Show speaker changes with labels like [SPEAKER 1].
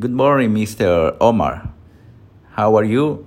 [SPEAKER 1] Good morning, Mr. Omar. How are you?